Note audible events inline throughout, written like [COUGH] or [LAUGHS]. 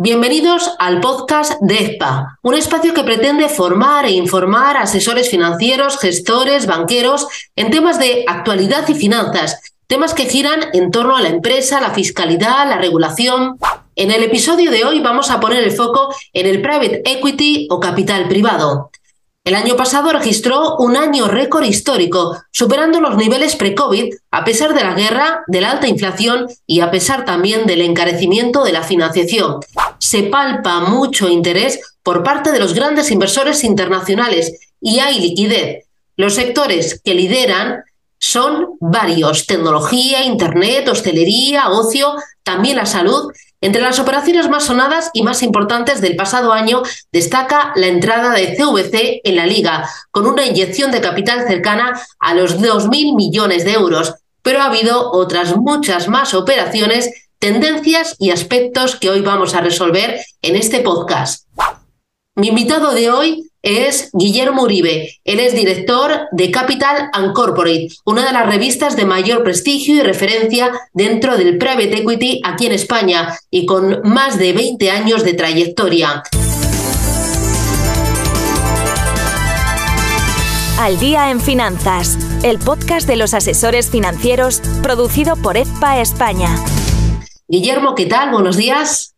Bienvenidos al podcast de un espacio que pretende formar e informar a asesores financieros, gestores, banqueros en temas de actualidad y finanzas, temas que giran en torno a la empresa, la fiscalidad, la regulación. En el episodio de hoy vamos a poner el foco en el private equity o capital privado. El año pasado registró un año récord histórico, superando los niveles pre-COVID, a pesar de la guerra, de la alta inflación y a pesar también del encarecimiento de la financiación. Se palpa mucho interés por parte de los grandes inversores internacionales y hay liquidez. Los sectores que lideran son varios, tecnología, Internet, hostelería, ocio, también la salud entre las operaciones más sonadas y más importantes del pasado año destaca la entrada de CVC en la liga, con una inyección de capital cercana a los 2.000 millones de euros, pero ha habido otras muchas más operaciones, tendencias y aspectos que hoy vamos a resolver en este podcast. Mi invitado de hoy es Guillermo Uribe. Él es director de Capital and Corporate, una de las revistas de mayor prestigio y referencia dentro del private equity aquí en España y con más de 20 años de trayectoria. Al día en finanzas, el podcast de los asesores financieros producido por EFPA España. Guillermo, ¿qué tal? Buenos días.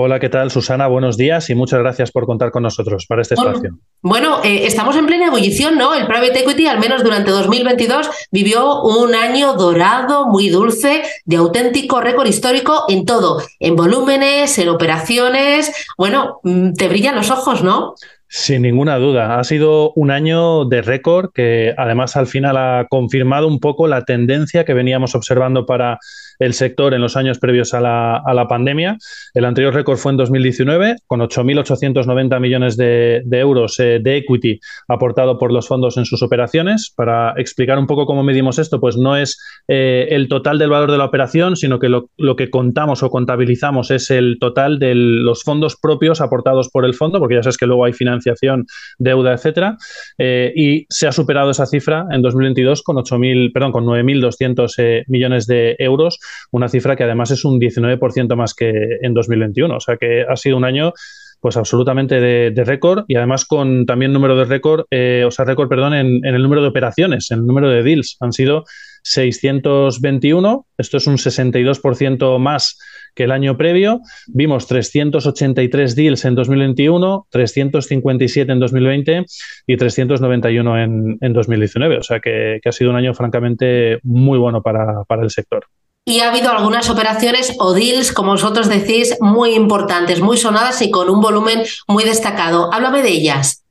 Hola, ¿qué tal, Susana? Buenos días y muchas gracias por contar con nosotros para este espacio. Bueno, eh, estamos en plena ebullición, ¿no? El private equity, al menos durante 2022, vivió un año dorado, muy dulce, de auténtico récord histórico en todo, en volúmenes, en operaciones. Bueno, mm, te brillan los ojos, ¿no? Sin ninguna duda. Ha sido un año de récord que además al final ha confirmado un poco la tendencia que veníamos observando para el sector en los años previos a la, pandemia. El anterior récord fue en 2019, con 8.890 millones de, euros eh, de equity aportado por los fondos en sus operaciones. Para explicar un poco cómo medimos esto, pues no es eh, el total del valor de la operación, sino que lo, que contamos o contabilizamos es el total de los fondos propios aportados por el fondo, porque ya sabes que luego hay financiación, deuda, etcétera. Eh, y se ha superado esa cifra en 2022 con 8.000, perdón, con 9.200 millones de euros una cifra que además es un 19% más que en 2021. O sea que ha sido un año pues absolutamente de, récord y además con también número de récord, eh, o sea, récord, perdón, en, el número de operaciones, en el número de deals. Han sido 621, esto es un 62% más que el año previo. Vimos 383 deals en 2021, 357 en 2020 y 391 en, en 2019. O sea que, ha sido un año francamente muy bueno para el sector y ha habido algunas operaciones o deals, como vosotros decís, muy importantes, muy sonadas y con un volumen muy destacado. Háblame de ellas.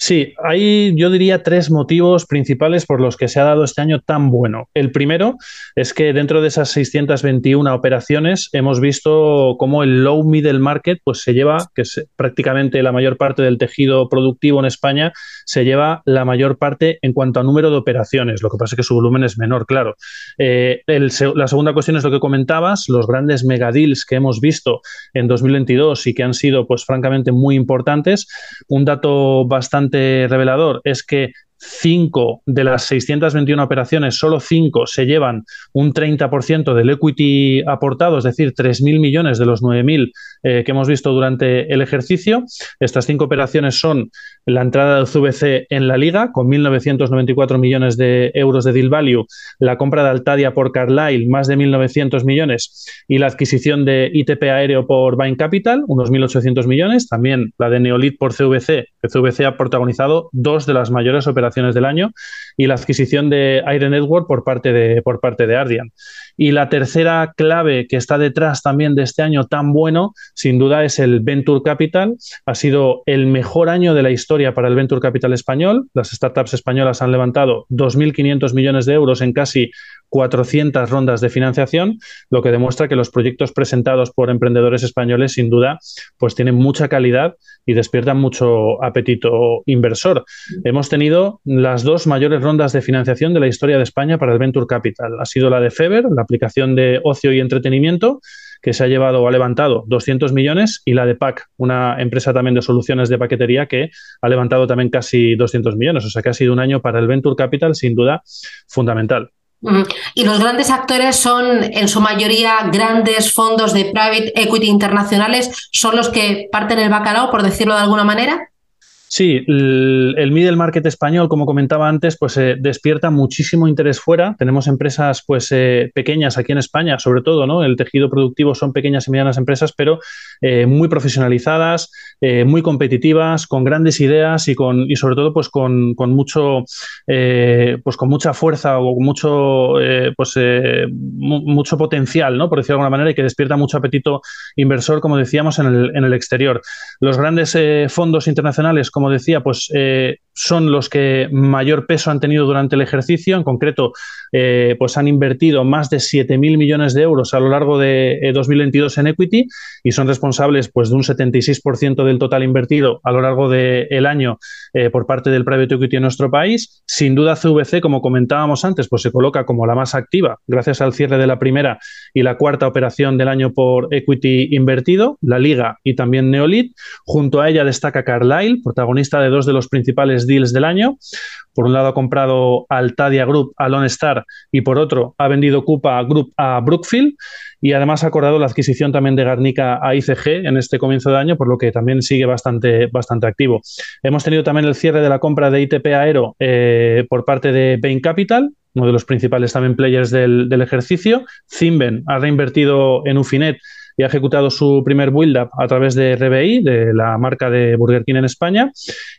Sí, hay yo diría tres motivos principales por los que se ha dado este año tan bueno. El primero es que dentro de esas 621 operaciones hemos visto cómo el low middle market pues se lleva, que es prácticamente la mayor parte del tejido productivo en España, se lleva la mayor parte en cuanto a número de operaciones. Lo que pasa es que su volumen es menor, claro. Eh, la segunda cuestión es lo que comentabas, los grandes megadeals que hemos visto en 2022 y que han sido pues francamente muy importantes. Un dato bastante revelador es que 5 de las 621 operaciones, solo 5 se llevan un 30% del equity aportado, es decir, 3.000 millones de los 9.000 eh, que hemos visto durante el ejercicio. Estas 5 operaciones son la entrada del CVC en la liga, con 1.994 millones de euros de deal value, la compra de Altadia por Carlyle, más de 1.900 millones, y la adquisición de ITP Aéreo por Bain Capital, unos 1.800 millones, también la de Neolit por CVC, que CVC ha protagonizado dos de las mayores operaciones del año y la adquisición de Aire Network por parte de, por parte de Ardian. Y la tercera clave que está detrás también de este año tan bueno, sin duda, es el Venture Capital. Ha sido el mejor año de la historia para el Venture Capital español. Las startups españolas han levantado 2.500 millones de euros en casi 400 rondas de financiación, lo que demuestra que los proyectos presentados por emprendedores españoles, sin duda, pues tienen mucha calidad y despiertan mucho apetito inversor. Hemos tenido las dos mayores rondas de financiación de la historia de España para el Venture Capital. Ha sido la de Feber, la aplicación de ocio y entretenimiento, que se ha llevado o ha levantado 200 millones, y la de PAC, una empresa también de soluciones de paquetería que ha levantado también casi 200 millones. O sea que ha sido un año para el Venture Capital sin duda fundamental. Y los grandes actores son, en su mayoría, grandes fondos de private equity internacionales, son los que parten el bacalao, por decirlo de alguna manera. Sí, el, middle market español, como comentaba antes, pues eh, despierta muchísimo interés fuera. Tenemos empresas pues eh, pequeñas aquí en España, sobre todo, ¿no? El tejido productivo son pequeñas y medianas empresas, pero eh, muy profesionalizadas, muy competitivas, con grandes ideas y con y sobre todo pues con, mucho pues con mucha fuerza o mucho pues mucho potencial, ¿no? Por decirlo de alguna manera, y que despierta mucho apetito inversor, como decíamos, en el, en el exterior. Los grandes fondos internacionales como decía, pues eh, son los que mayor peso han tenido durante el ejercicio. En concreto, eh, pues han invertido más de 7.000 millones de euros a lo largo de 2022 eh, en equity y son responsables pues, de un 76% del total invertido a lo largo del año por parte del private equity en nuestro país. Sin duda, CVC, como comentábamos antes, pues se coloca como la más activa gracias al cierre de la primera y la cuarta operación del año por equity invertido, la Liga y también Neolit. Junto a ella destaca Carlyle, protagonista de dos de los principales deals del año. Por un lado ha comprado Altadia Group a Lone Star y por otro ha vendido Coupa Group a Brookfield y además ha acordado la adquisición también de Garnica a ICG en este comienzo de año, por lo que también sigue bastante, bastante activo. Hemos tenido también el cierre de la compra de ITP Aero eh, por parte de Bain Capital, uno de los principales también players del, del ejercicio. Zimben ha reinvertido en Ufinet y ha ejecutado su primer build-up a través de RBI, de la marca de Burger King en España.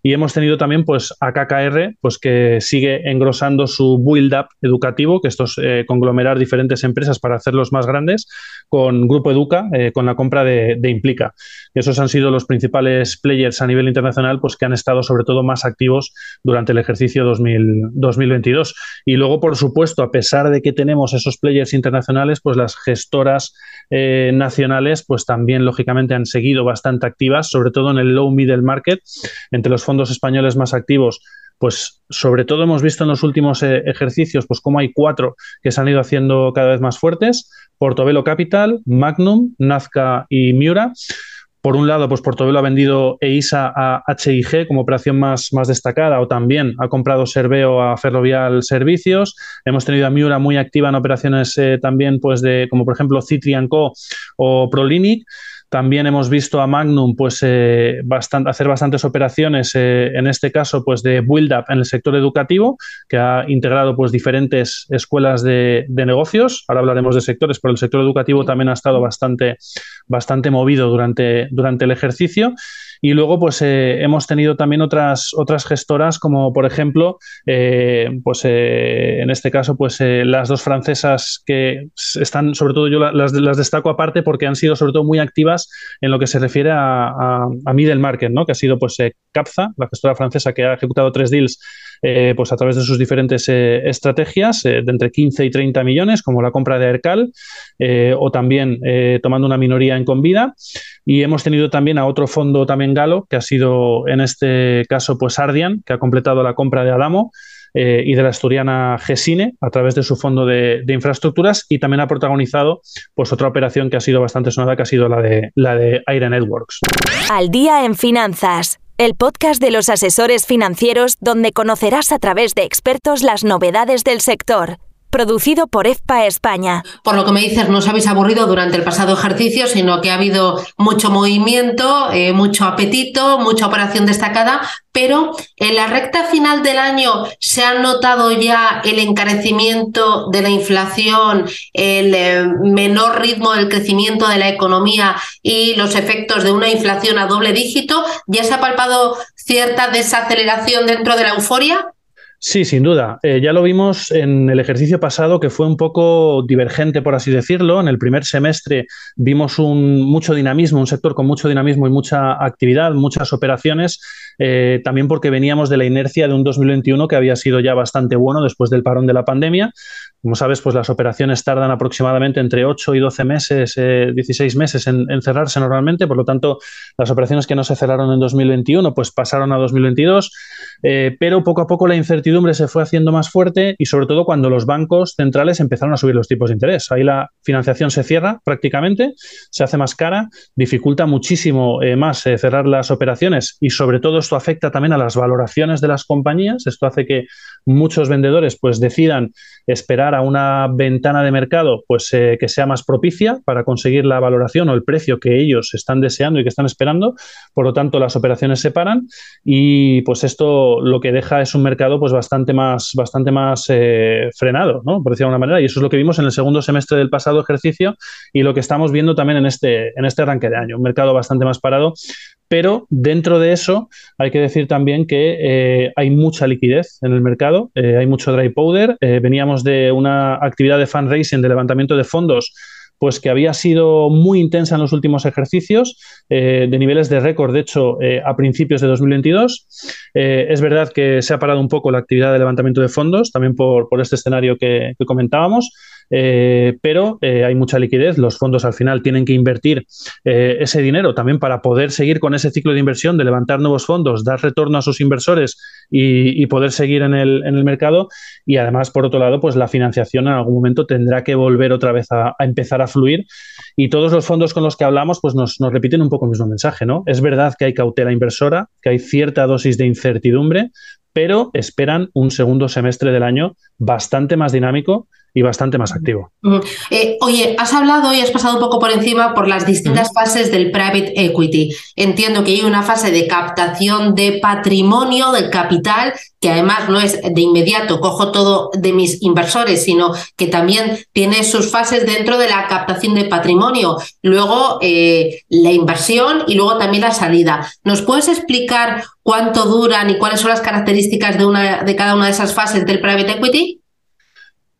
Y hemos tenido también pues, a KKR, pues, que sigue engrosando su build-up educativo, que esto es eh, conglomerar diferentes empresas para hacerlos más grandes, con Grupo Educa, eh, con la compra de, Implica. Esos han sido los principales players a nivel internacional pues, que han estado sobre todo más activos durante el ejercicio 2022. Y luego, por supuesto, a pesar de que tenemos esos players internacionales, pues las gestoras eh, nacionales pues también lógicamente han seguido bastante activas, sobre todo en el low middle market, entre los fondos españoles más activos. Pues sobre todo hemos visto en los últimos eh, ejercicios, pues como hay cuatro que se han ido haciendo cada vez más fuertes: Portobelo Capital, Magnum, Nazca y Miura. Por un lado, pues Portobelo ha vendido EISA a HIG como operación más, más destacada o también ha comprado Serveo a Ferrovial Servicios. Hemos tenido a Miura muy activa en operaciones eh, también, pues de, como por ejemplo Citrian Co o Prolinic. También hemos visto a Magnum pues, eh, hacer bastantes operaciones, eh, en este caso pues, de build-up en el sector educativo, que ha integrado pues, diferentes escuelas de, negocios. Ahora hablaremos de sectores, pero el sector educativo también ha estado bastante, bastante movido durante, durante el ejercicio. Y luego, pues eh, hemos tenido también otras, otras gestoras, como por ejemplo, eh, pues eh, en este caso, pues las dos francesas que están, sobre todo yo las, las, destaco aparte porque han sido sobre todo muy activas en lo que se refiere a, a, a middle market, ¿no? Que ha sido pues Capza, la gestora francesa que ha ejecutado tres deals eh, pues a través de sus diferentes eh, estrategias eh, de entre 15 y 30 millones, como la compra de Ercal, o también tomando una minoría en Convida. Y hemos tenido también a otro fondo también galo, que ha sido en este caso pues Ardian, que ha completado la compra de Adamo. y de la asturiana Gesine a través de su fondo de, infraestructuras y también ha protagonizado pues otra operación que ha sido bastante sonada que ha sido la de la de Aire Networks. Al día en finanzas el podcast de los asesores financieros donde conocerás a través de expertos las novedades del sector producido por EFPA España. Por lo que me dices, no os habéis aburrido durante el pasado ejercicio, sino que ha habido mucho movimiento, eh, mucho apetito, mucha operación destacada, pero en la recta final del año se ha notado ya el encarecimiento de la inflación, el eh, menor ritmo del crecimiento de la economía y los efectos de una inflación a doble dígito. ¿Ya se ha palpado cierta desaceleración dentro de la euforia? Sí, sin duda. Eh, ya lo vimos en el ejercicio pasado que fue un poco divergente, por así decirlo. En el primer semestre vimos un mucho dinamismo, un sector con mucho dinamismo y mucha actividad, muchas operaciones, eh, también porque veníamos de la inercia de un 2021 que había sido ya bastante bueno después del parón de la pandemia. Como sabes, pues las operaciones tardan aproximadamente entre 8 y 12 meses, 16 eh, meses en, cerrarse normalmente. Por lo tanto, las operaciones que no se cerraron en 2021 pues pasaron a 2022. pero poco a poco la incertidumbre incertidumbre se fue haciendo más fuerte y sobre todo cuando los bancos centrales empezaron a subir los tipos de interés. Ahí la financiación se cierra prácticamente, se hace más cara, dificulta muchísimo eh, más eh, cerrar las operaciones y sobre todo esto afecta también a las valoraciones de las compañías. Esto hace que muchos vendedores pues decidan esperar a una ventana de mercado pues eh, que sea más propicia para conseguir la valoración o el precio que ellos están deseando y que están esperando. Por lo tanto, las operaciones se paran y pues esto lo que deja es un mercado pues bastante más, bastante más eh, frenado, ¿no? por decirlo de alguna manera. Y eso es lo que vimos en el segundo semestre del pasado ejercicio y lo que estamos viendo también en este, en este arranque de año. Un mercado bastante más parado, pero dentro de eso hay que decir también que eh, hay mucha liquidez en el mercado, eh, hay mucho dry powder. veníamos de una actividad de fundraising, de levantamiento de fondos pues que había sido muy intensa en los últimos ejercicios, eh, de niveles de récord, de hecho, eh, a principios de 2022. Eh, es verdad que se ha parado un poco la actividad de levantamiento de fondos, también por, este escenario que comentábamos, eh, pero hay mucha liquidez, los fondos al final tienen que invertir ese dinero también para poder seguir con ese ciclo de inversión, de levantar nuevos fondos, dar retorno a sus inversores y, poder seguir en el, en el, mercado. Y además, por otro lado, pues la financiación en algún momento tendrá que volver otra vez a, empezar a fluir. Y todos los fondos con los que hablamos, pues nos, nos repiten un poco el mismo mensaje, ¿no? Es verdad que hay cautela inversora, que hay cierta dosis de incertidumbre, pero esperan un segundo semestre del año bastante más dinámico y bastante más activo. Eh, oye, has hablado y has pasado un poco por encima por las distintas fases del private equity. Entiendo que hay una fase de captación de patrimonio, del capital, que además no es de inmediato, cojo todo de mis inversores, sino que también tiene sus fases dentro de la captación de patrimonio. Luego eh, la inversión y luego también la salida. ¿Nos puedes explicar cuánto duran y cuáles son las características de, una, de cada una de esas fases del private equity?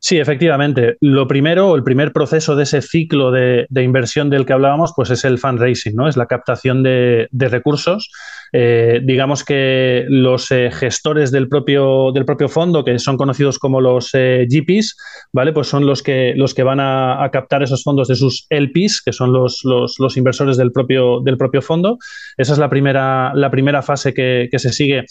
Sí, efectivamente. Lo primero, el primer proceso de ese ciclo de, inversión del que hablábamos, pues es el fundraising, ¿no? Es la captación de, recursos. Eh, digamos que los eh, gestores del propio, del propio fondo, que son conocidos como los eh, GPs, ¿vale? Pues son los que, los que van a, captar esos fondos de sus LPs, que son los, los, inversores del propio, del propio fondo. Esa es la primera, la primera fase que, que se sigue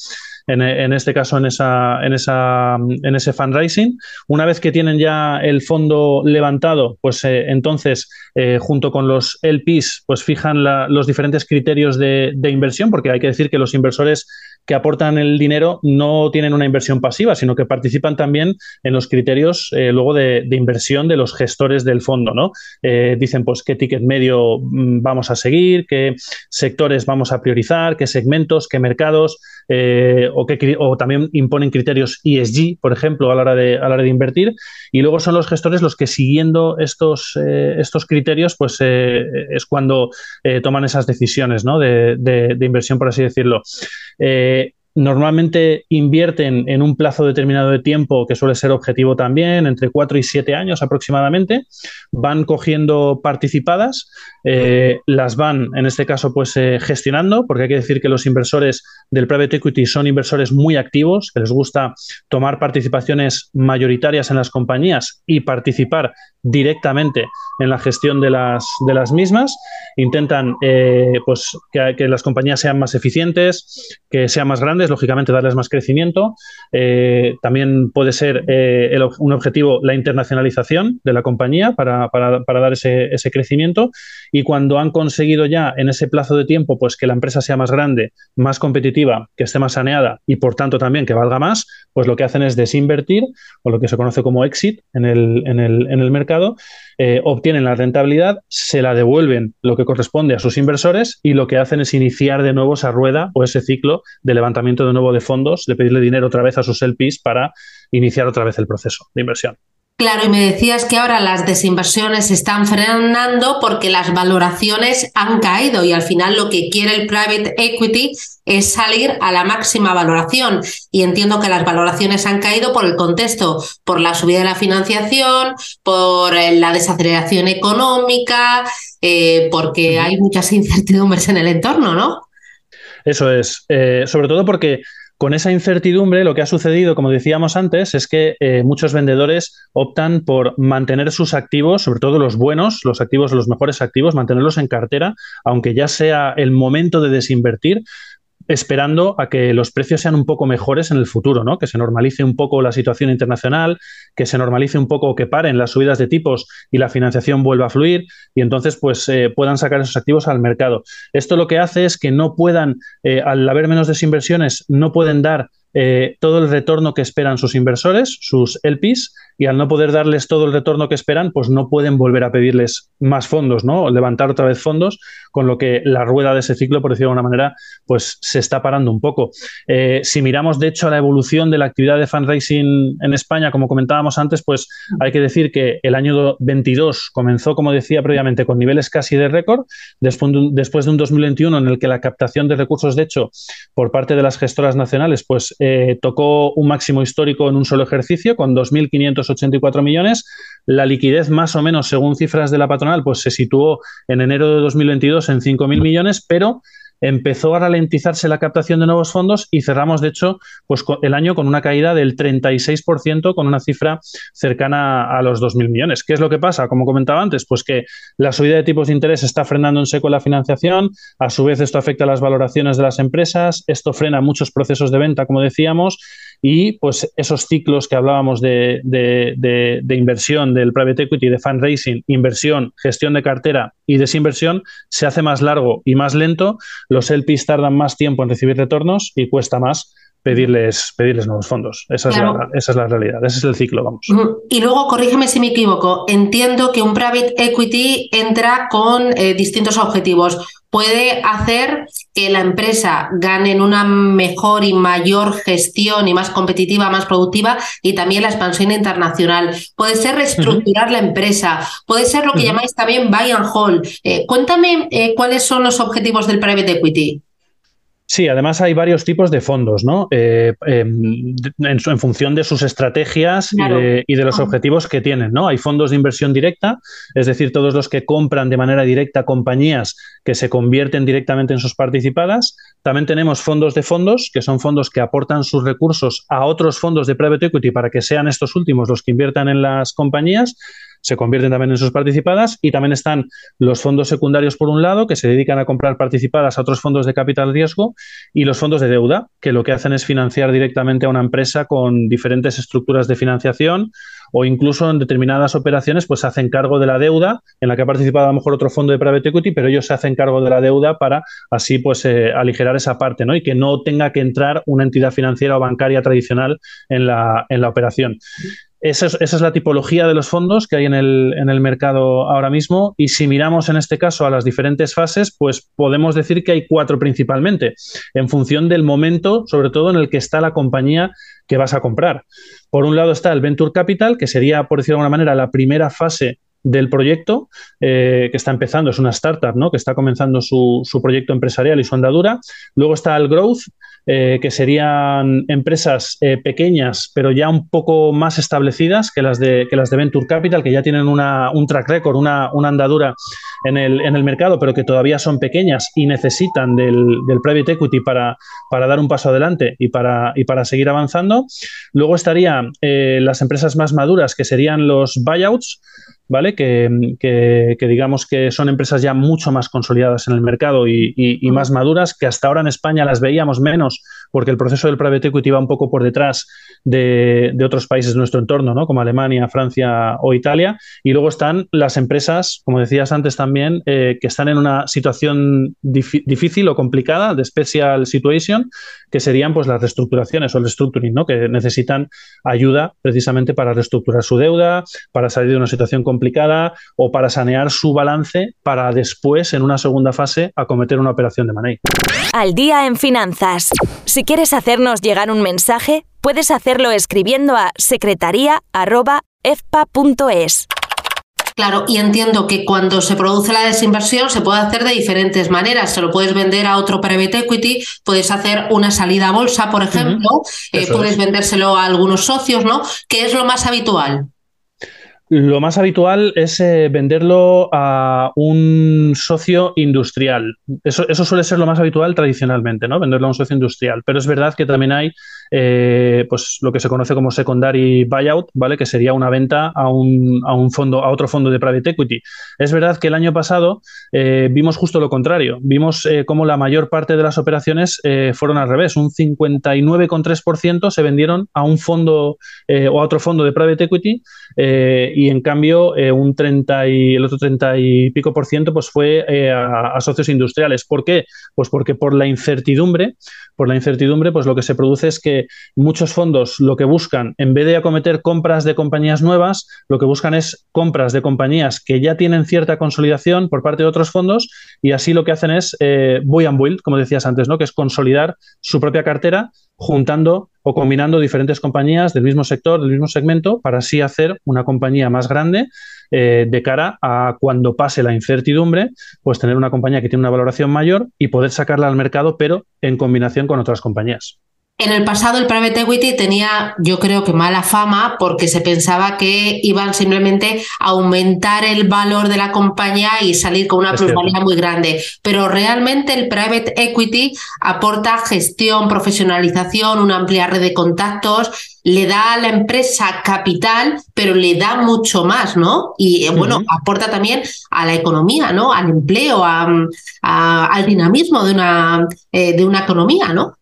en, este caso en, esa, en, esa, en ese fundraising. Una vez que tienen ya el fondo levantado, pues eh, entonces eh, junto con los LPs, pues fijan los diferentes criterios de, de inversión, porque hay que decir que los inversores que aportan el dinero no tienen una inversión pasiva, sino que participan también en los criterios eh, luego de, inversión de los gestores del fondo. ¿no? Eh, dicen pues qué ticket medio mm, vamos a seguir, qué sectores vamos a priorizar, qué segmentos, qué mercados, eh, o, qué, o también imponen criterios ESG, por ejemplo, a la hora de, a la hora de invertir. Y luego son los gestores los que siguiendo estos, estos criterios, pues es cuando toman esas decisiones ¿no? de, de, inversión, por así decirlo. Normalmente invierten en un plazo determinado de tiempo, que suele ser objetivo también, entre 4 y 7 años aproximadamente, van cogiendo participadas, eh, las van, en este caso, pues eh, gestionando, porque hay que decir que los inversores del private equity son inversores muy activos, que les gusta tomar participaciones mayoritarias en las compañías y participar directamente en la gestión de las, de las mismas. Intentan eh, pues, que, las compañías sean más eficientes, que sean más grandes, lógicamente darles más crecimiento. Eh, también puede ser eh, un objetivo la internacionalización de la compañía para, dar ese, ese, crecimiento. Y cuando han conseguido ya en ese plazo de tiempo pues, que la empresa sea más grande, más competitiva, que esté más saneada y por tanto también que valga más, pues lo que hacen es desinvertir o lo que se conoce como exit en el, en el, en el mercado eh, obtienen la rentabilidad, se la devuelven lo que corresponde a sus inversores y lo que hacen es iniciar de nuevo esa rueda o ese ciclo de levantamiento de nuevo de fondos, de pedirle dinero otra vez a sus LPs para iniciar otra vez el proceso de inversión. Claro, y me decías que ahora las desinversiones se están frenando porque las valoraciones han caído y al final lo que quiere el private equity es salir a la máxima valoración. Y entiendo que las valoraciones han caído por el contexto, por la subida de la financiación, por eh, la desaceleración económica, eh, porque hay muchas [LAUGHS] incertidumbres en el entorno, ¿no? Eso es, eh, sobre todo porque con esa incertidumbre, lo que ha sucedido, como decíamos antes, es que eh, muchos vendedores optan por mantener sus activos, sobre todo los buenos, los activos, los mejores activos, mantenerlos en cartera, aunque ya sea el momento de desinvertir, esperando a que los precios sean un poco mejores en el futuro, ¿no? Que se normalice un poco la situación internacional, que se normalice un poco, que paren las subidas de tipos y la financiación vuelva a fluir y entonces pues eh, puedan sacar esos activos al mercado. Esto lo que hace es que no puedan, eh, al haber menos desinversiones, no pueden dar eh, todo el retorno que esperan sus inversores, sus LPs, y al no poder darles todo el retorno que esperan, pues no pueden volver a pedirles más fondos, ¿no? Levantar otra vez fondos, con lo que la rueda de ese ciclo, por decirlo de alguna manera, pues se está parando un poco. Eh, si miramos, de hecho, la evolución de la actividad de fundraising en España, como comentábamos antes, pues hay que decir que el año 22 comenzó, como decía previamente, con niveles casi de récord, después de, un, después de un 2021 en el que la captación de recursos, de hecho, por parte de las gestoras nacionales, pues tocó un máximo histórico en un solo ejercicio, con 2.500 84 millones. La liquidez, más o menos, según cifras de la patronal, pues se situó en enero de 2022 en 5.000 millones, pero empezó a ralentizarse la captación de nuevos fondos y cerramos, de hecho, pues el año con una caída del 36%, con una cifra cercana a los 2.000 millones. ¿Qué es lo que pasa? Como comentaba antes, pues que la subida de tipos de interés está frenando en seco la financiación, a su vez esto afecta a las valoraciones de las empresas, esto frena muchos procesos de venta, como decíamos, y pues esos ciclos que hablábamos de, de, inversión del private equity, de fundraising, inversión, gestión de cartera y desinversión se hace más largo y más lento, los LPs tardan más tiempo en recibir retornos y cuesta más pedirles, pedirles nuevos fondos. Esa, es la, esa es la realidad, ese es el ciclo, vamos. Y luego, corrígeme si me equivoco, entiendo que un private equity entra con eh, distintos objetivos. Puede hacer que la empresa gane en una mejor y mayor gestión y más competitiva, más productiva y también la expansión internacional. Puede ser reestructurar la empresa, puede ser lo que llamáis también buy and hold. Eh, cuéntame eh, cuáles son los objetivos del private equity. Sí, además hay varios tipos de fondos, ¿no? Eh, em, en, función de sus estrategias y, de, los objetivos que tienen, ¿no? Hay fondos de inversión directa, es decir, todos los que compran de manera directa compañías que se convierten directamente en sus participadas. También tenemos fondos de fondos, que son fondos que aportan sus recursos a otros fondos de private equity para que sean estos últimos los que inviertan en las compañías se convierten también en sus participadas y también están los fondos secundarios por un lado que se dedican a comprar participadas a otros fondos de capital riesgo y los fondos de deuda que lo que hacen es financiar directamente a una empresa con diferentes estructuras de financiación o incluso en determinadas operaciones pues se hacen cargo de la deuda en la que ha participado a lo mejor otro fondo de private equity, pero ellos se hacen cargo de la deuda para así pues eh, aligerar esa parte, ¿no? Y que no tenga que entrar una entidad financiera o bancaria tradicional en la, en la operación. Esa es, la tipología de los fondos que hay en el, en el, mercado ahora mismo y si miramos en este caso a las diferentes fases, pues podemos decir que hay cuatro principalmente, en función del momento, sobre todo en el que está la compañía que vas a comprar. Por un lado está el Venture Capital, que sería, por decirlo de alguna manera, la primera fase del proyecto eh, que está empezando, es una startup, ¿no? que está comenzando su, su, proyecto empresarial y su andadura. Luego está el growth, eh, que serían empresas eh, pequeñas, pero ya un poco más establecidas que las de, que las Venture Capital, que ya tienen una, un track record, una, una andadura en el, en el, mercado, pero que todavía son pequeñas y necesitan del, del private equity para, para, dar un paso adelante y para, y para seguir avanzando. Luego estarían las empresas más maduras, que serían los buyouts, ¿vale? Que, digamos que son empresas ya mucho más consolidadas en el mercado y, más maduras, que hasta ahora en España las veíamos menos porque el proceso del private equity va un poco por detrás de, otros países de nuestro entorno, ¿no? como Alemania, Francia o Italia. Y luego están las empresas, como decías antes también, eh, que están en una situación difícil o complicada, de special situation, que serían pues las reestructuraciones o el restructuring, ¿no? que necesitan ayuda precisamente para reestructurar su deuda, para salir de una situación complicada o para sanear su balance para después, en una segunda fase, acometer una operación de money. Al día en finanzas. Si quieres hacernos llegar un mensaje, puedes hacerlo escribiendo a secretaría.efpa.es. Claro, y entiendo que cuando se produce la desinversión se puede hacer de diferentes maneras. Se lo puedes vender a otro private equity, puedes hacer una salida a bolsa, por ejemplo, eh, puedes vendérselo a algunos socios, ¿no? ¿Qué es lo más habitual? Lo más habitual es eh, venderlo a un socio industrial. Eso, eso, suele ser lo más habitual tradicionalmente, ¿no? Venderlo a un socio industrial. Pero es verdad que también hay eh, pues lo que se conoce como secondary buyout, ¿vale? Que sería una venta a un, a un fondo, a otro fondo de private equity. Es verdad que el año pasado eh, vimos justo lo contrario. Vimos eh, cómo la mayor parte de las operaciones fueron al revés. Un 59,3% se vendieron a un fondo o a otro fondo de private equity y en cambio un 30 y el otro 30 y pico por ciento pues fue a, a socios industriales. ¿Por qué? Pues porque por la incertidumbre por la incertidumbre, pues lo que se produce es que muchos fondos lo que buscan, en vez de acometer compras de compañías nuevas, lo que buscan es compras de compañías que ya tienen cierta consolidación por parte de otros fondos y así lo que hacen es eh, buy and build, como decías antes, ¿no? que es consolidar su propia cartera juntando o combinando diferentes compañías del mismo sector, del mismo segmento, para así hacer una compañía más grande eh, de cara a cuando pase la incertidumbre, pues tener una compañía que tiene una valoración mayor y poder sacarla al mercado, pero en combinación con otras compañías. En el pasado el private equity tenía, yo creo que mala fama porque se pensaba que iban simplemente a aumentar el valor de la compañía y salir con una plusvalía muy grande. Pero realmente el private equity aporta gestión, profesionalización, una amplia red de contactos, le da a la empresa capital, pero le da mucho más, ¿no? Y eh, bueno, aporta también a la economía, ¿no? Al empleo, al dinamismo de una, eh, de una economía, ¿no?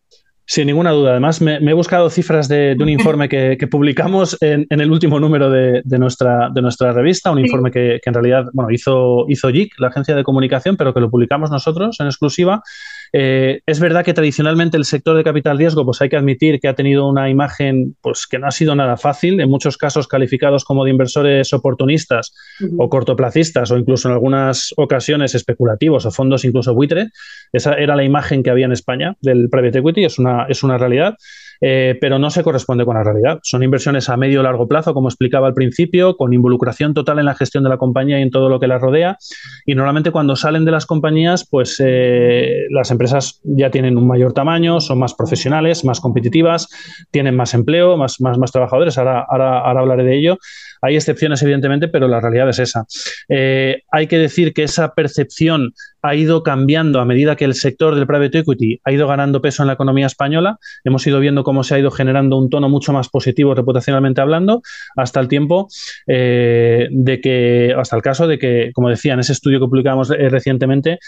Sin ninguna duda. Además, me, he buscado cifras de, un informe que, publicamos en, el último número de, nuestra, de nuestra revista, un informe que, en realidad bueno, hizo, hizo JIC, la agencia de comunicación, pero que lo publicamos nosotros en exclusiva. Eh, es verdad que tradicionalmente el sector de capital riesgo, pues hay que admitir que ha tenido una imagen pues, que no ha sido nada fácil, en muchos casos calificados como de inversores oportunistas o cortoplacistas o incluso en algunas ocasiones especulativos o fondos incluso buitre. Esa era la imagen que había en España del private equity, es una, es una realidad. Eh, pero no se corresponde con la realidad. Son inversiones a medio o largo plazo, como explicaba al principio, con involucración total en la gestión de la compañía y en todo lo que la rodea. Y normalmente cuando salen de las compañías, pues eh, las empresas ya tienen un mayor tamaño, son más profesionales, más competitivas, tienen más empleo, más, más, más trabajadores. Ahora, ahora, ahora hablaré de ello. Hay excepciones, evidentemente, pero la realidad es esa. Eh, hay que decir que esa percepción ha ido cambiando a medida que el sector del private equity ha ido ganando peso en la economía española. Hemos ido viendo cómo se ha ido generando un tono mucho más positivo reputacionalmente hablando, hasta el tiempo eh, de que, hasta el caso de que, como decía, en ese estudio que publicamos eh, recientemente,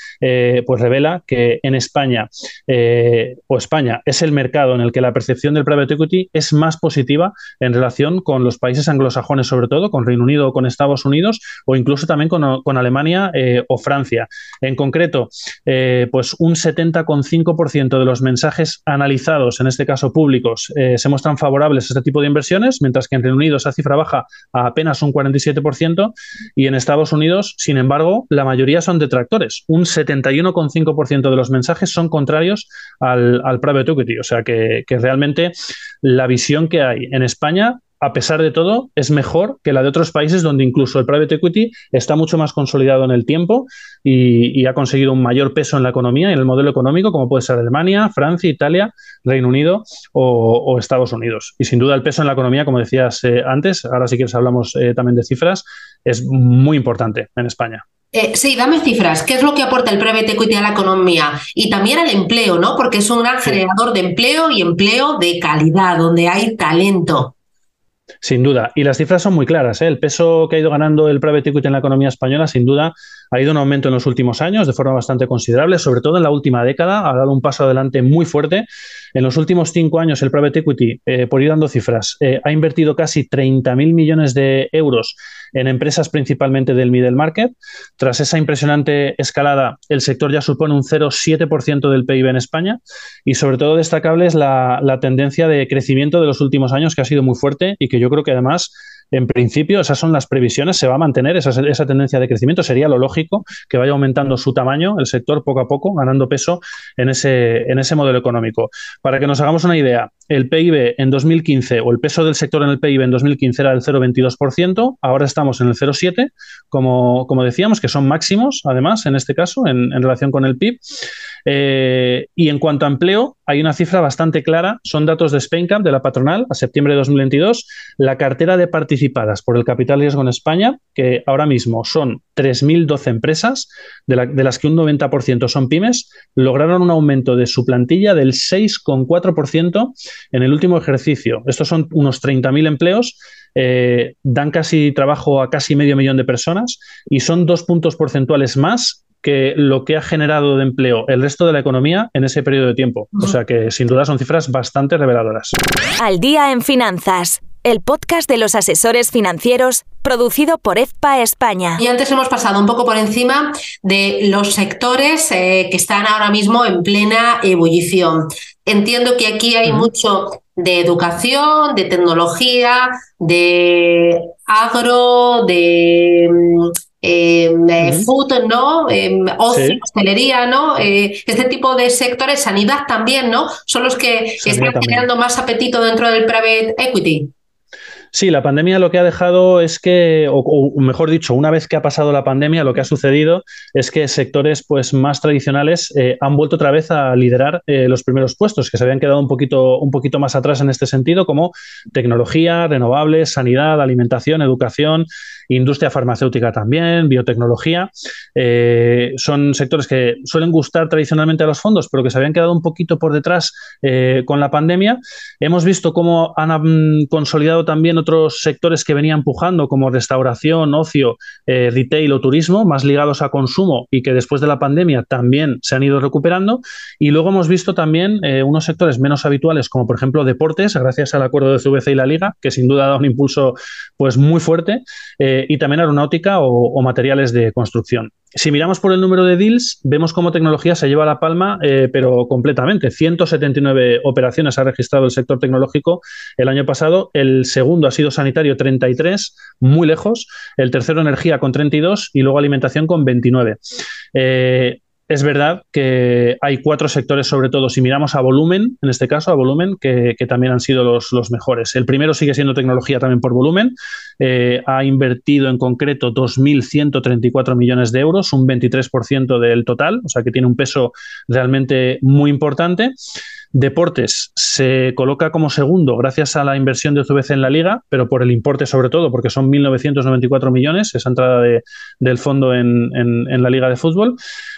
pues revela que en España o España es el mercado en el que la percepción del private equity es más positiva en relación con los países anglosajones todo, con Reino Unido o con Estados Unidos, o incluso también con, Alemania eh, o Francia. En concreto, eh, pues un 70,5% de los mensajes analizados, en este caso públicos, eh, se muestran favorables a este tipo de inversiones, mientras que en Reino Unido esa cifra baja a apenas un 47% y en Estados Unidos, sin embargo, la mayoría son detractores. Un 71,5% de los mensajes son contrarios al, al private equity. O sea que, que realmente la visión que hay en España a pesar de todo, es mejor que la de otros países donde incluso el private equity está mucho más consolidado en el tiempo y, ha conseguido un mayor peso en la economía y en el modelo económico, como puede ser Alemania, Francia, Italia, Reino Unido o, Estados Unidos. Y sin duda el peso en la economía, como decías eh, antes, ahora si quieres hablamos eh, también de cifras, es muy importante en España. Eh, sí, dame cifras. ¿Qué es lo que aporta el private equity a la economía? Y también al empleo, ¿no? Porque es un gran generador de empleo y empleo de calidad, donde hay talento. Sin duda. Y las cifras son muy claras. ¿eh? El peso que ha ido ganando el private equity en la economía española, sin duda, ha ido un aumento en los últimos años de forma bastante considerable, sobre todo en la última década. Ha dado un paso adelante muy fuerte. En los últimos cinco años, el private equity, eh, por ir dando cifras, eh, ha invertido casi 30.000 millones de euros en empresas principalmente del middle market. Tras esa impresionante escalada, el sector ya supone un 0,7% del PIB en España y sobre todo destacable es la, la tendencia de crecimiento de los últimos años que ha sido muy fuerte y que yo creo que además en principio, esas son las previsiones, se va a mantener esa, tendencia de crecimiento. Sería lo lógico que vaya aumentando su tamaño, el sector poco a poco, ganando peso en ese, modelo económico. Para que nos hagamos una idea, el PIB en 2015 o el peso del sector en el PIB en 2015 era del 0,22%, ahora estamos en el 0,7%, como, decíamos, que son máximos, además, en este caso, en, relación con el PIB. Eh, y en cuanto a empleo, hay una cifra bastante clara, son datos de Spaincap, de la patronal, a septiembre de 2022, la cartera de participadas por el capital riesgo en España, que ahora mismo son 3.012 empresas, de, de, las que un 90% son pymes, lograron un aumento de su plantilla del 6,4% en el último ejercicio. Estos son unos 30.000 empleos, eh, dan casi trabajo a casi medio millón de personas y son dos puntos porcentuales más que lo que ha generado de empleo el resto de la economía en ese periodo de tiempo. O sea que sin duda son cifras bastante reveladoras. Al día en finanzas el podcast de los asesores financieros producido por EFPA España. Y antes hemos pasado un poco por encima de los sectores eh, que están ahora mismo en plena ebullición. Entiendo que aquí hay mucho de educación, de tecnología, de agro, de mm, eh, food, ¿no? Eh, hostelería, ¿no? Eh, este tipo de sectores, sanidad también, ¿no? Son los que están generando más apetito dentro del private equity. Sí, la pandemia lo que ha dejado es que, o, mejor dicho, una vez que ha pasado la pandemia, lo que ha sucedido es que sectores pues, más tradicionales eh, han vuelto otra vez a liderar eh, los primeros puestos, que se habían quedado un poquito, un poquito más atrás en este sentido, como tecnología, renovables, sanidad, alimentación, educación, industria farmacéutica también, biotecnología. Eh, son sectores que suelen gustar tradicionalmente a los fondos, pero que se habían quedado un poquito por detrás con la pandemia. Hemos visto cómo han consolidado también otros sectores que venía empujando, como restauración, ocio, eh, retail o turismo, más ligados a consumo y que después de la pandemia también se han ido recuperando. Y luego hemos visto también eh, unos sectores menos habituales, como por ejemplo deportes, gracias al acuerdo de CVC y la Liga, que sin duda dado un impulso pues, muy fuerte, eh, y también aeronáutica o materiales de construcción. Si miramos por el número de deals, vemos cómo tecnología se lleva la palma, eh, pero completamente. 179 operaciones ha registrado el sector tecnológico el año pasado. El segundo ha sido sanitario, 33, muy lejos. El tercero, energía, con 32 y luego alimentación con 29. Es verdad que hay cuatro sectores, sobre todo, si miramos a volumen, en este caso, a volumen, que, también han sido los, mejores. El primero sigue siendo tecnología también por volumen. Eh, ha invertido en concreto 2.134 millones de euros, un 23% del total, o sea que tiene un peso realmente muy importante. Deportes se coloca como segundo gracias a la inversión de UCBC en la liga, pero por el importe sobre todo, porque son 1.994 millones, esa entrada del fondo en, en, la liga de fútbol.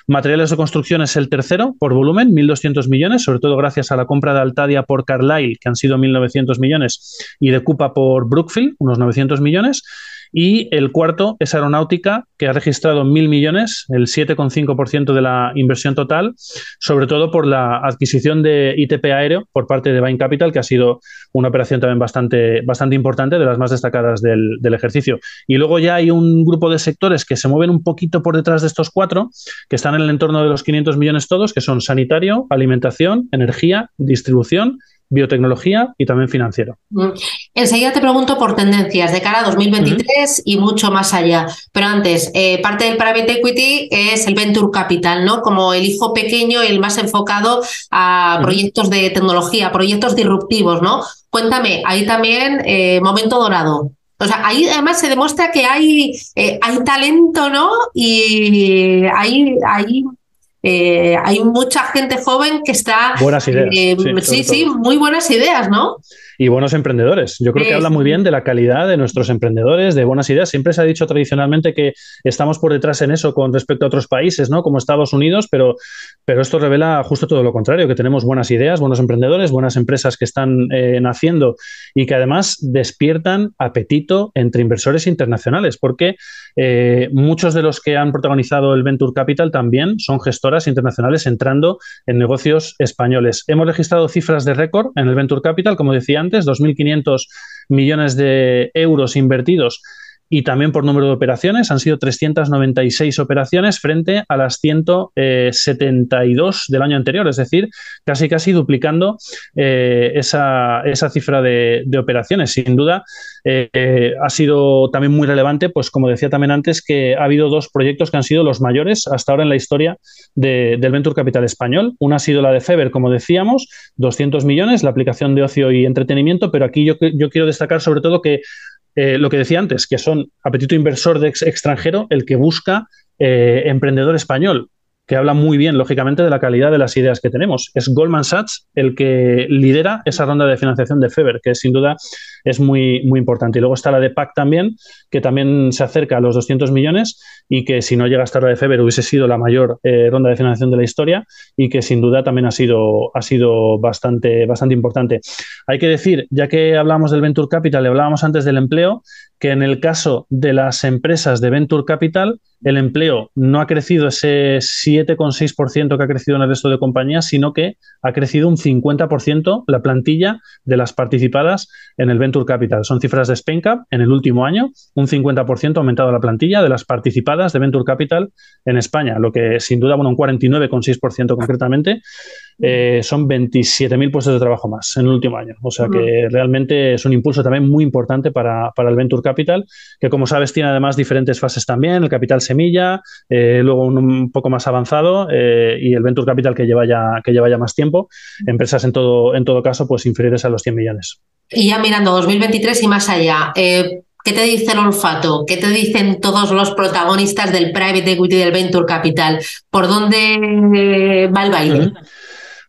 Materiales de construcción es el tercero por volumen, 1.200 millones, sobre todo gracias a la compra de Altadia por Carlyle, que han sido 1.900 millones, y de Cupa por Brookfield, unos 900 millones. Y el cuarto es aeronáutica, que ha registrado mil millones, el 7,5% de la inversión total, sobre todo por la adquisición de ITP aéreo por parte de Bain Capital, que ha sido una operación también bastante, bastante importante, de las más destacadas del, del ejercicio. Y luego ya hay un grupo de sectores que se mueven un poquito por detrás de estos cuatro, que están en el entorno de los 500 millones todos, que son sanitario, alimentación, energía, distribución biotecnología y también financiero. Mm. Enseguida te pregunto por tendencias de cara a 2023 y mucho más allá. Pero antes, eh, parte del private equity es el venture capital, ¿no? Como el hijo pequeño y el más enfocado a proyectos de tecnología, proyectos disruptivos, ¿no? Cuéntame, ahí también eh, momento dorado. O sea, ahí además se demuestra que hay, eh, hay talento, ¿no? Y hay, hay eh, hay mucha gente joven que está... Buenas ideas. Eh, sí, sí, muy buenas ideas, ¿no? Y buenos emprendedores. Yo creo que habla muy bien de la calidad de nuestros emprendedores, de buenas ideas. Siempre se ha dicho tradicionalmente que estamos por detrás en eso con respecto a otros países, ¿no? Como Estados Unidos, pero, pero esto revela justo todo lo contrario, que tenemos buenas ideas, buenos emprendedores, buenas empresas que están eh, naciendo y que además despiertan apetito entre inversores internacionales, porque eh, muchos de los que han protagonizado el Venture Capital también son gestoras internacionales entrando en negocios españoles. Hemos registrado cifras de récord en el Venture Capital, como decía antes 2.500 millones de euros invertidos y también por número de operaciones. Han sido 396 operaciones frente a las 172 del año anterior, es decir, casi casi duplicando eh, esa, cifra de, operaciones. Sin duda, eh, ha sido también muy relevante, pues como decía también antes, que ha habido dos proyectos que han sido los mayores hasta ahora en la historia del Venture Capital español. Una ha sido la de Feber, como decíamos, 200 millones, la aplicación de ocio y entretenimiento, pero aquí yo, yo quiero destacar sobre todo que eh, lo que decía antes, que son apetito inversor de extranjero el que busca eh, emprendedor español, que habla muy bien, lógicamente, de la calidad de las ideas que tenemos. Es Goldman Sachs el que lidera esa ronda de financiación de Feber, que es sin duda es muy, muy importante. Y luego está la de PAC también, que también se acerca a los 200 millones y que si no llega hasta la de febrero hubiese sido la mayor eh, ronda de financiación de la historia y que sin duda también ha sido, ha sido bastante, bastante importante. Hay que decir, ya que hablamos del Venture Capital, le hablábamos antes del empleo, que en el caso de las empresas de Venture Capital, el empleo no ha crecido ese 7,6% que ha crecido en el resto de compañías, sino que ha crecido un 50% la plantilla de las participadas en el Venture Capital. Son cifras de SpainCap en el último año, un 50% ha aumentado la plantilla de las participadas de Venture Capital en España, lo que sin duda, bueno, un 49,6% concretamente, eh, son 27.000 puestos de trabajo más en el último año. O sea que realmente es un impulso también muy importante para, el Venture Capital, que como sabes tiene además diferentes fases también, el capital semilla, eh, luego un, poco más avanzado eh, y el Venture Capital que lleva ya, que lleva ya más tiempo, empresas en todo, en todo caso pues inferiores a los 100 millones. Y ya mirando 2023 y más allá, ¿Qué te dice el olfato? ¿Qué te dicen todos los protagonistas del private equity del venture capital? ¿Por dónde va el baile?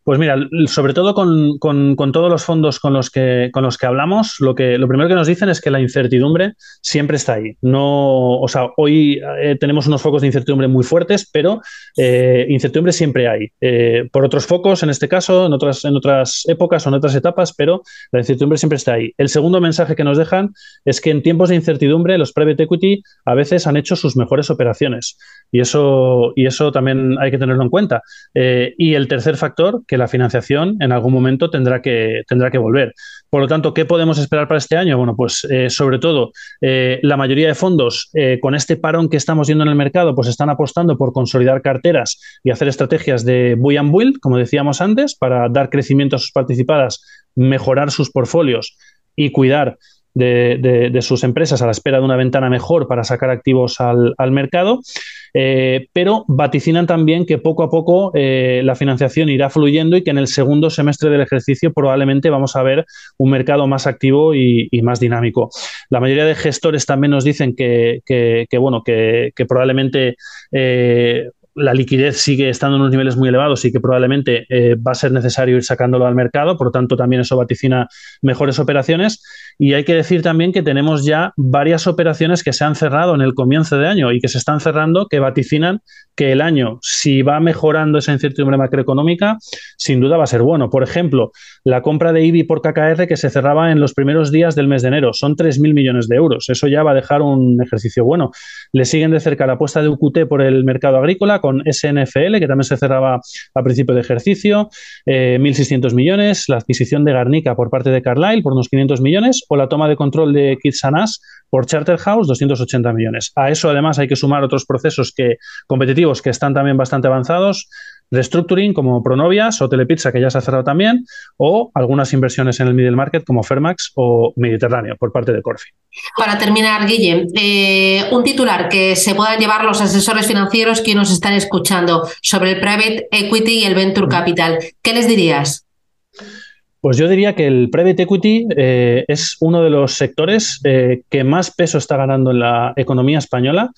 Pues mira, sobre todo con, todos los fondos con los que, con los que hablamos, lo, que, lo primero que nos dicen es que la incertidumbre siempre está ahí. No, o sea, hoy eh, tenemos unos focos de incertidumbre muy fuertes, pero eh, incertidumbre siempre hay. Eh, por otros focos, en este caso, en otras, en otras épocas o en otras etapas, pero la incertidumbre siempre está ahí. El segundo mensaje que nos dejan es que en tiempos de incertidumbre los private equity a veces han hecho sus mejores operaciones. Y eso, y eso también hay que tenerlo en cuenta. y el tercer factor, que la financiación en algún momento tendrá que, tendrá que volver. Por lo tanto, ¿qué podemos esperar para este año? Bueno, pues eh, sobre todo, eh, la mayoría de fondos eh, con este parón que estamos viendo en el mercado, pues están apostando por consolidar carteras y hacer estrategias de buy and build, como decíamos antes, para dar crecimiento a sus participadas, mejorar sus portfolios y cuidar de, sus empresas a la espera de una ventana mejor para sacar activos al, mercado, eh, pero vaticinan también que poco a poco eh, la financiación irá fluyendo y que en el segundo semestre del ejercicio probablemente vamos a ver un mercado más activo y, más dinámico. La mayoría de gestores también nos dicen que, bueno, que, probablemente eh, la liquidez sigue estando en unos niveles muy elevados y que probablemente va a ser necesario ir sacándolo al mercado, por lo tanto también eso vaticina mejores operaciones y hay que decir también que tenemos ya varias operaciones que se han cerrado en el comienzo de año y que se están cerrando que vaticinan que el año, si va mejorando esa incertidumbre macroeconómica, sin duda va a ser bueno. Por ejemplo, la compra de IBI por KKR que se cerraba en los primeros días del mes de enero, son 3.000 millones de euros. Eso ya va a dejar un ejercicio bueno. Le siguen de cerca la apuesta de UQT por el mercado agrícola con SNFL, que también se cerraba a principio de ejercicio, 1.600 eh, millones, la adquisición de Garnica por parte de Carlyle por unos 500 o la toma de control de Kitsanas por Charterhouse, 280 millones. A eso además hay que sumar otros procesos que, competitivos que están también bastante avanzados, restructuring como Pronovias o Telepizza, que ya se ha cerrado también, o algunas inversiones en el middle market como Fermax o Mediterráneo por parte de Corfi. Para terminar, Guille, eh, un titular que se puedan llevar los asesores financieros que nos están escuchando sobre el private equity y el venture capital. ¿Qué les dirías? Pues yo diría que el private equity eh, es uno de los sectores eh, que más peso está ganando en la economía española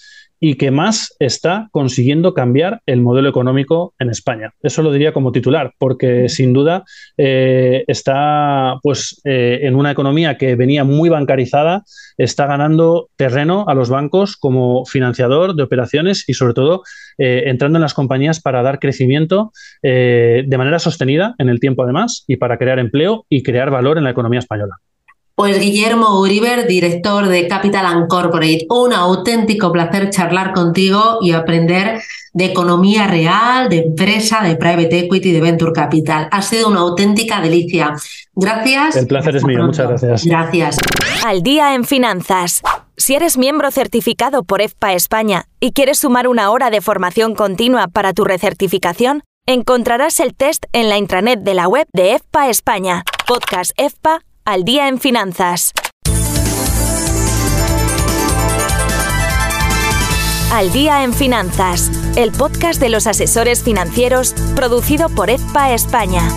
y que más está consiguiendo cambiar el modelo económico en España. Eso lo diría como titular, porque sin duda eh, está pues, eh, en una economía que venía muy bancarizada, está ganando terreno a los bancos como financiador de operaciones y sobre todo eh, entrando en las compañías para dar crecimiento de manera sostenida en el tiempo además y para crear empleo y crear valor en la economía española. Pues Guillermo Uriber, director de Capital and Corporate, un auténtico placer charlar contigo y aprender de economía real, de empresa, de private equity, de venture capital. Ha sido una auténtica delicia. Gracias. El placer es mío, muchas gracias. Gracias. Al día en finanzas. Si eres miembro certificado por EFPA España y quieres sumar una hora de formación continua para tu recertificación, encontrarás el test en la intranet de la web de EFPA España. Podcast EFPA al día en finanzas. Al día en finanzas, el podcast de los asesores financieros producido por EFPA España.